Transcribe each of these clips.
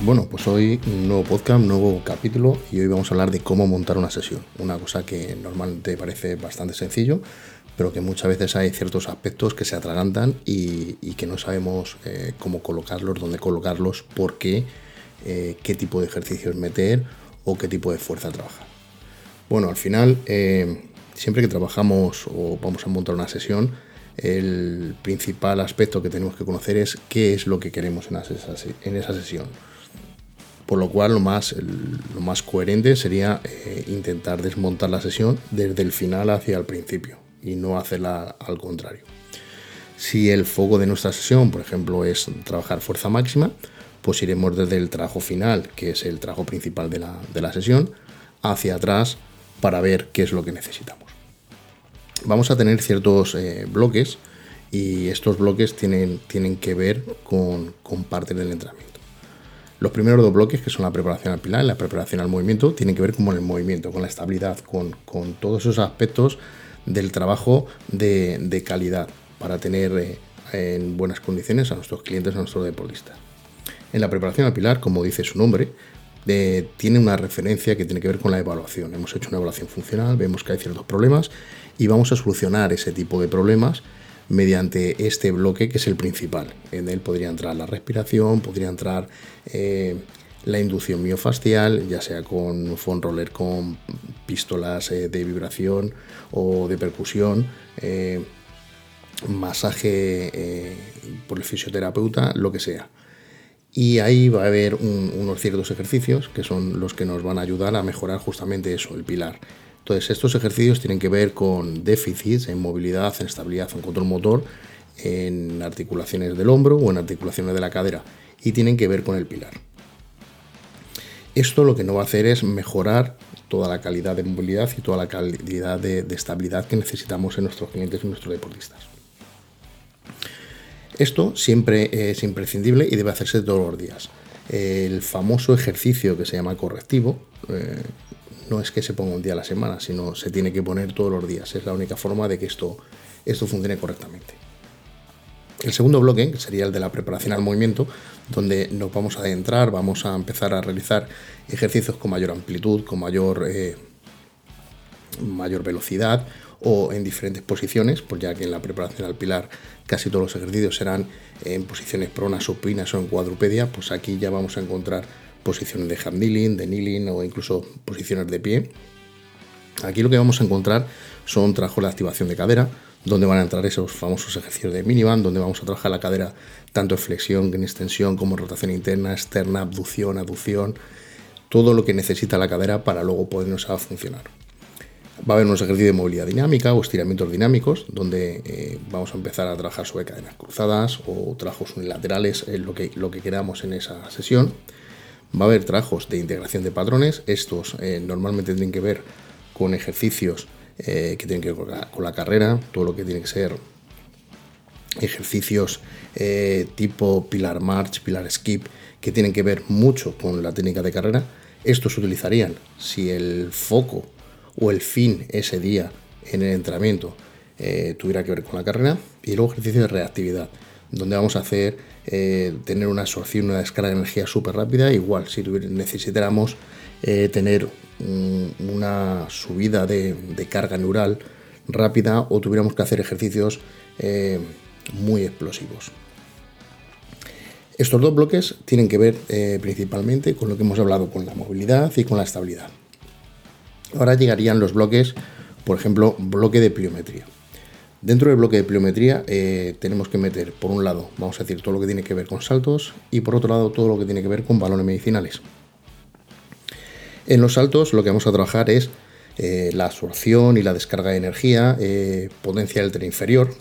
Bueno, pues hoy un nuevo podcast, nuevo capítulo y hoy vamos a hablar de cómo montar una sesión. Una cosa que normalmente parece bastante sencillo, pero que muchas veces hay ciertos aspectos que se atragantan y, que no sabemos eh, cómo colocarlos, dónde colocarlos, por qué, eh, qué tipo de ejercicios meter o qué tipo de fuerza trabajar. Bueno, al final, eh, siempre que trabajamos o vamos a montar una sesión, el principal aspecto que tenemos que conocer es qué es lo que queremos en esa, sesión. Por lo cual lo más, lo más coherente sería eh, intentar desmontar la sesión desde el final hacia el principio y no hacerla al contrario. Si el foco de nuestra sesión, por ejemplo, es trabajar fuerza máxima, pues iremos desde el trabajo final, que es el trabajo principal de la, de la sesión, hacia atrás para ver qué es lo que necesitamos vamos a tener ciertos eh, bloques y estos bloques tienen, tienen que ver con, con parte del entrenamiento. Los primeros dos bloques, que son la preparación al pilar y la preparación al movimiento, tienen que ver con el movimiento, con la estabilidad, con, todos esos aspectos del trabajo de, calidad para tener eh, en buenas condiciones a nuestros clientes, a nuestros deportistas. En la preparación al pilar, como dice su nombre, tiene una referencia que tiene que ver con la evaluación. Hemos hecho una evaluación funcional, vemos que hay ciertos problemas y vamos a solucionar ese tipo de problemas mediante este bloque que es el principal. En él podría entrar la respiración, podría entrar eh, la inducción miofascial, ya sea con foam roller, con pistolas eh, de vibración o de percusión, eh, masaje por el fisioterapeuta, lo que sea. Y ahí va a haber unos ciertos ejercicios que son los que nos van a ayudar a mejorar justamente eso, el pilar. Entonces, estos ejercicios tienen que ver con déficits en movilidad, en estabilidad, en control motor, en articulaciones del hombro o en articulaciones de la cadera y tienen que ver con el pilar. Esto lo que no va a hacer es mejorar toda la calidad de movilidad y toda la calidad de, estabilidad que necesitamos en nuestros clientes y nuestros deportistas. Esto siempre es imprescindible y debe hacerse todos los días. El famoso ejercicio que se llama correctivo eh, no es que se ponga un día a la semana, sino se tiene que poner todos los días. Es la única forma de que esto, esto funcione correctamente. El segundo bloque, que sería el de la preparación al movimiento, donde nos vamos a adentrar, vamos a empezar a realizar ejercicios con mayor amplitud, con mayor, eh, mayor velocidad o en diferentes posiciones, pues ya que en la preparación al pilar casi todos los ejercicios serán en posiciones pronas, supinas o en cuadrupedia, pues aquí ya vamos a encontrar posiciones de handling, de kneeling o incluso posiciones de pie. Aquí lo que vamos a encontrar son trabajos de activación de cadera, donde van a entrar esos famosos ejercicios de miniband, donde vamos a trabajar la cadera tanto en flexión, en extensión, como en rotación interna, externa, abducción, aducción, todo lo que necesita la cadera para luego podernos a funcionar. Va a haber unos ejercicios de movilidad dinámica o estiramientos dinámicos, donde eh, vamos a empezar a trabajar sobre cadenas cruzadas o trabajos unilaterales, en lo que, lo que queramos en esa sesión. Va a haber trabajos de integración de patrones. Estos eh, normalmente tienen que ver con ejercicios eh, que tienen que ver con la, carrera, todo lo que tiene que ser ejercicios tipo pilar march, pilar skip, que tienen que ver mucho con la técnica de carrera. Estos se utilizarían si el foco o el fin ese día en el entrenamiento eh, tuviera que ver con la carrera. Y luego ejercicio de reactividad, donde vamos a hacer eh, tener una absorción, una descarga de energía súper rápida. Igual, si necesitáramos eh, tener una subida de, carga neural rápida o tuviéramos que hacer ejercicios muy explosivos. Estos dos bloques tienen que ver principalmente con lo que hemos hablado, con la movilidad y con la estabilidad. Ahora llegarían los bloques, por ejemplo, bloque de pliometría. Dentro del bloque de pliometría eh, tenemos que meter, por un lado, vamos a decir, todo lo que tiene que ver con saltos y por otro lado, todo lo que tiene que ver con balones medicinales. En los saltos lo que vamos a trabajar es eh, la absorción y la descarga de energía, eh, potencia del tren inferior,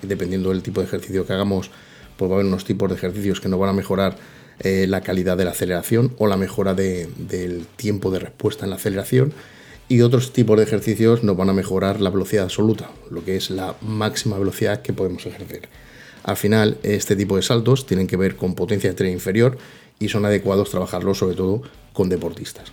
dependiendo del tipo de ejercicio que hagamos, pues va a haber unos tipos de ejercicios que nos van a mejorar la calidad de la aceleración o la mejora del tiempo de respuesta en la aceleración y otros tipos de ejercicios nos van a mejorar la velocidad absoluta, lo que es la máxima velocidad que podemos ejercer. Al final, este tipo de saltos tienen que ver con potencia de tren inferior y son adecuados trabajarlos sobre todo con deportistas.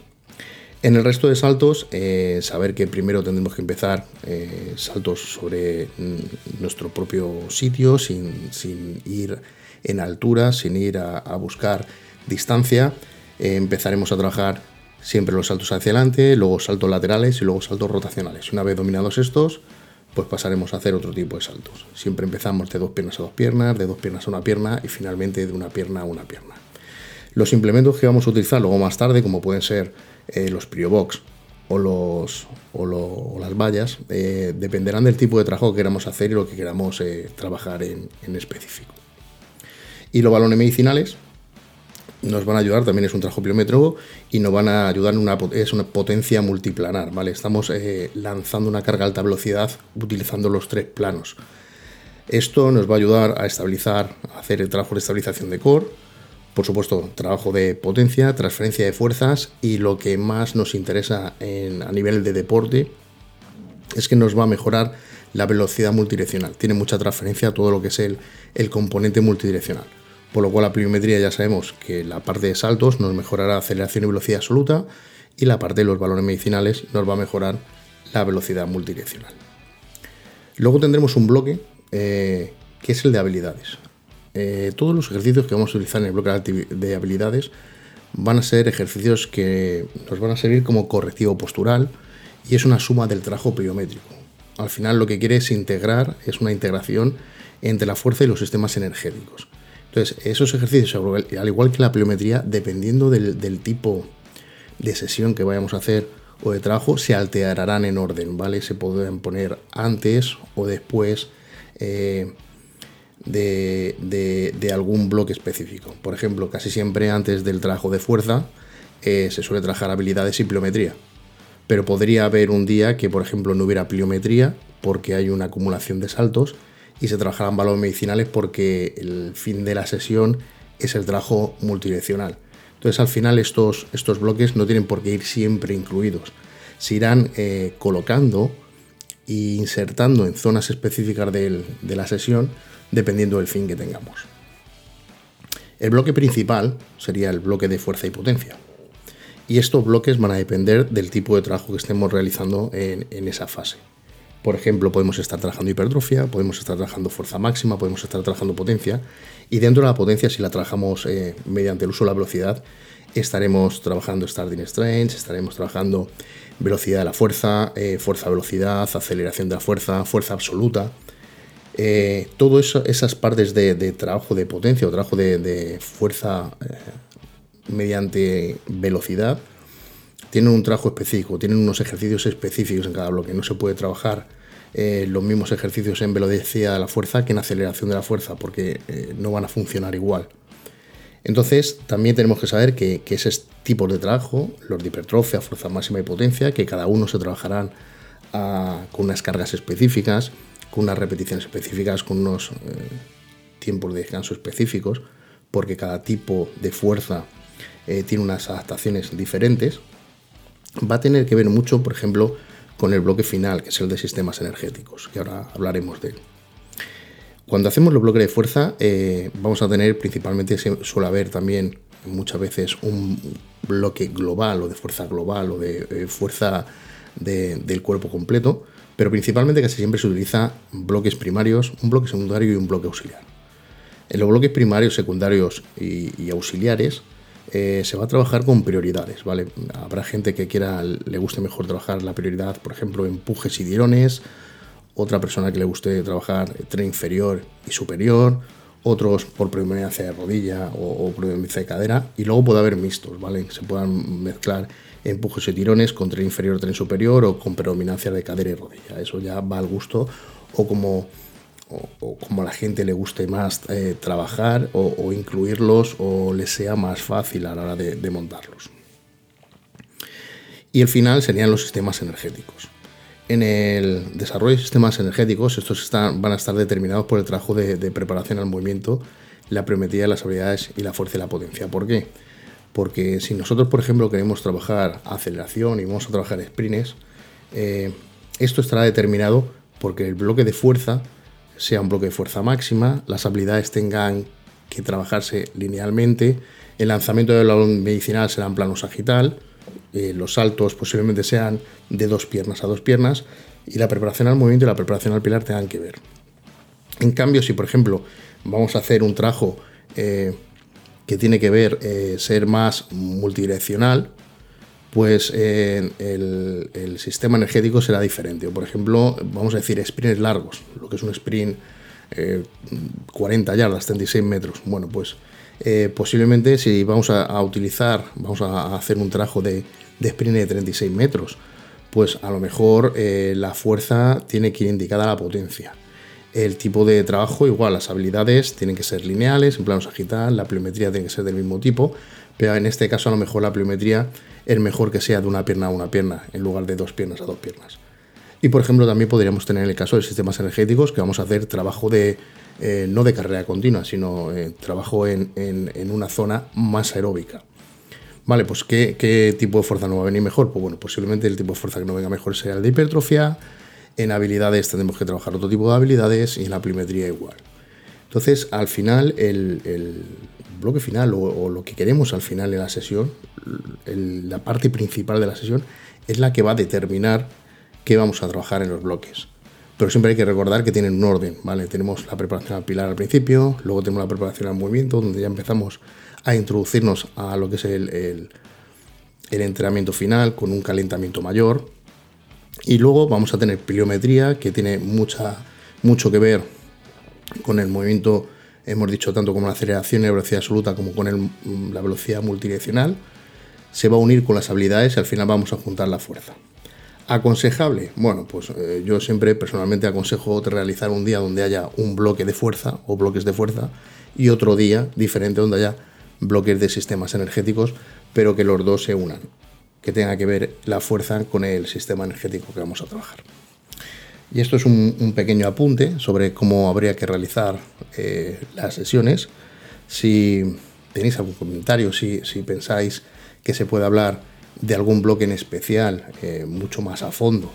En el resto de saltos, eh, saber que primero tendremos que empezar eh, saltos sobre mm, nuestro propio sitio, sin, ir en altura, sin ir a buscar distancia empezaremos a trabajar siempre los saltos hacia adelante, luego saltos laterales y luego saltos rotacionales. Una vez dominados estos, pues pasaremos a hacer otro tipo de saltos. Siempre empezamos de dos piernas a dos piernas, de dos piernas a una pierna y finalmente de una pierna a una pierna. Los implementos que vamos a utilizar luego más tarde, como pueden ser eh, los Priobox o, los, o, las vallas, eh, dependerán del tipo de trabajo que queramos hacer y lo que queramos eh, trabajar en, en específico. Y los balones medicinales, nos van a ayudar, también es un trabajo pliométrico y nos van a ayudar en una, es una potencia multiplanar, ¿vale? Estamos eh, lanzando una carga a alta velocidad utilizando los tres planos. Esto nos va a ayudar a estabilizar, a hacer el trabajo de estabilización de core, por supuesto, trabajo de potencia, transferencia de fuerzas y lo que más nos interesa a nivel de deporte es que nos va a mejorar la velocidad multidireccional. Tiene mucha transferencia a todo lo que es el, el componente multidireccional por lo cual la pliometría ya sabemos que la parte de saltos nos mejorará aceleración y velocidad absoluta y la parte de los balones medicinales nos va a mejorar la velocidad multidireccional. Luego tendremos un bloque eh, que es el de habilidades. Eh, todos los ejercicios que vamos a utilizar en el bloque de habilidades van a ser ejercicios que nos van a servir como correctivo postural y es una suma del trabajo pliométrico. Al final lo que quiere es integrar, es una integración entre la fuerza y los sistemas energéticos. Entonces, esos ejercicios, al igual que la pliometría, dependiendo del, tipo de sesión que vayamos a hacer o de trabajo, se alterarán en orden, ¿vale? Se podrán poner antes o después eh, de, algún bloque específico. Por ejemplo, casi siempre antes del trabajo de fuerza eh, se suele trabajar habilidades y pliometría. Pero podría haber un día que, por ejemplo, no hubiera pliometría porque hay una acumulación de saltos y se trabajarán valores medicinales porque el fin de la sesión es el trabajo multidireccional. Entonces al final estos, estos bloques no tienen por qué ir siempre incluidos. Se irán eh, colocando e insertando en zonas específicas de la sesión dependiendo del fin que tengamos. El bloque principal sería el bloque de fuerza y potencia. Y estos bloques van a depender del tipo de trabajo que estemos realizando en esa fase. Por ejemplo, podemos estar trabajando hipertrofia, podemos estar trabajando fuerza máxima, podemos estar trabajando potencia. Y dentro de la potencia, si la trabajamos eh, mediante el uso de la velocidad, estaremos trabajando starting strength, estaremos trabajando velocidad de la fuerza, eh, fuerza-velocidad, aceleración de la fuerza, fuerza absoluta. Eh, todas esas partes de, trabajo de potencia o trabajo de, fuerza mediante velocidad tienen un trabajo específico, tienen unos ejercicios específicos en cada bloque. No se puede trabajar eh, los mismos ejercicios en velocidad de la fuerza que en aceleración de la fuerza, porque eh, no van a funcionar igual. Entonces, también tenemos que saber que, esos tipos de trabajo, los de hipertrofia, fuerza máxima y potencia, que cada uno se trabajarán ah, con unas cargas específicas, con unas repeticiones específicas, con unos eh, tiempos de descanso específicos, porque cada tipo de fuerza tiene unas adaptaciones diferentes va a tener que ver mucho, por ejemplo, con el bloque final, que es el de sistemas energéticos, que ahora hablaremos de él. Cuando hacemos los bloques de fuerza, eh, vamos a tener principalmente, suele haber también muchas veces un bloque global o de fuerza global o de eh, fuerza del cuerpo completo, pero principalmente casi siempre se utiliza bloques primarios, un bloque secundario y un bloque auxiliar. En los bloques primarios, secundarios y auxiliares eh, se va a trabajar con prioridades, ¿vale? Habrá gente que quiera, le guste mejor trabajar la prioridad, por ejemplo, empujes y tirones, otra persona que le guste trabajar tren inferior y superior, otros por predominancia de rodilla o, o predominancia de cadera, y luego puede haber mixtos, ¿vale? Se puedan mezclar empujes y tirones con tren inferior, tren superior o con predominancia de cadera y rodilla. Eso ya va al gusto o como o, como a la gente le guste más eh, trabajar o, incluirlos o les sea más fácil a la hora de, montarlos. Y el final serían los sistemas energéticos. En el desarrollo de sistemas energéticos, estos están, van a estar determinados por el trabajo de, preparación al movimiento, la de las habilidades y la fuerza y la potencia. ¿Por qué? Porque si nosotros, por ejemplo, queremos trabajar aceleración y vamos a trabajar sprints, eh, esto estará determinado porque el bloque de fuerza sea un bloque de fuerza máxima, las habilidades tengan que trabajarse linealmente, el lanzamiento del balón medicinal será en plano sagital, eh, los saltos posiblemente sean de dos piernas a dos piernas y la preparación al movimiento y la preparación al pilar tengan que ver. En cambio, si por ejemplo vamos a hacer un trabajo eh, que tiene que ver eh, ser más multidireccional, pues el, sistema energético será diferente. por ejemplo, vamos a decir sprints largos, lo que es un sprint 40 yardas, 36 metros. Bueno, pues posiblemente si vamos a, utilizar, vamos a hacer un trabajo de, de sprint de 36 metros, pues a lo mejor eh, la fuerza tiene que ir indicada a la potencia. El tipo de trabajo, igual, las habilidades tienen que ser lineales, en plano sagital, la pliometría tiene que ser del mismo tipo, pero en este caso a lo mejor la pliometría es mejor que sea de una pierna a una pierna, en lugar de dos piernas a dos piernas. Y por ejemplo también podríamos tener el caso de sistemas energéticos que vamos a hacer trabajo de, eh, no de carrera continua, sino eh, trabajo en, en una zona más aeróbica. Vale, pues ¿qué, tipo de fuerza no va a venir mejor? Pues bueno, posiblemente el tipo de fuerza que no venga mejor sea el de hipertrofia. En habilidades tendremos que trabajar otro tipo de habilidades y en la pliometría igual. Entonces, al final, el, bloque final o, lo que queremos al final de la sesión, la parte principal de la sesión, es la que va a determinar qué vamos a trabajar en los bloques. Pero siempre hay que recordar que tienen un orden, ¿vale? Tenemos la preparación al pilar al principio, luego tenemos la preparación al movimiento, donde ya empezamos a introducirnos a lo que es el, el, entrenamiento final con un calentamiento mayor. Y luego vamos a tener pliometría, que tiene mucha, mucho que ver con el movimiento, hemos dicho tanto como la aceleración y la velocidad absoluta como con la velocidad multidireccional. Se va a unir con las habilidades y al final vamos a juntar la fuerza. ¿Aconsejable? Bueno, pues eh, yo siempre personalmente aconsejo realizar un día donde haya un bloque de fuerza o bloques de fuerza y otro día diferente donde haya bloques de sistemas energéticos, pero que los dos se unan, que tenga que ver la fuerza con el sistema energético que vamos a trabajar. Y esto es un, pequeño apunte sobre cómo habría que realizar eh, las sesiones. Si tenéis algún comentario, si, pensáis que se puede hablar de algún bloque en especial eh, mucho más a fondo,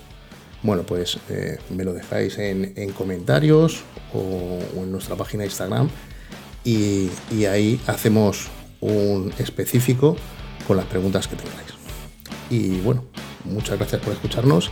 bueno, pues eh, me lo dejáis en, comentarios o, en nuestra página de Instagram y ahí hacemos un específico con las preguntas que tengáis. Y bueno, muchas gracias por escucharnos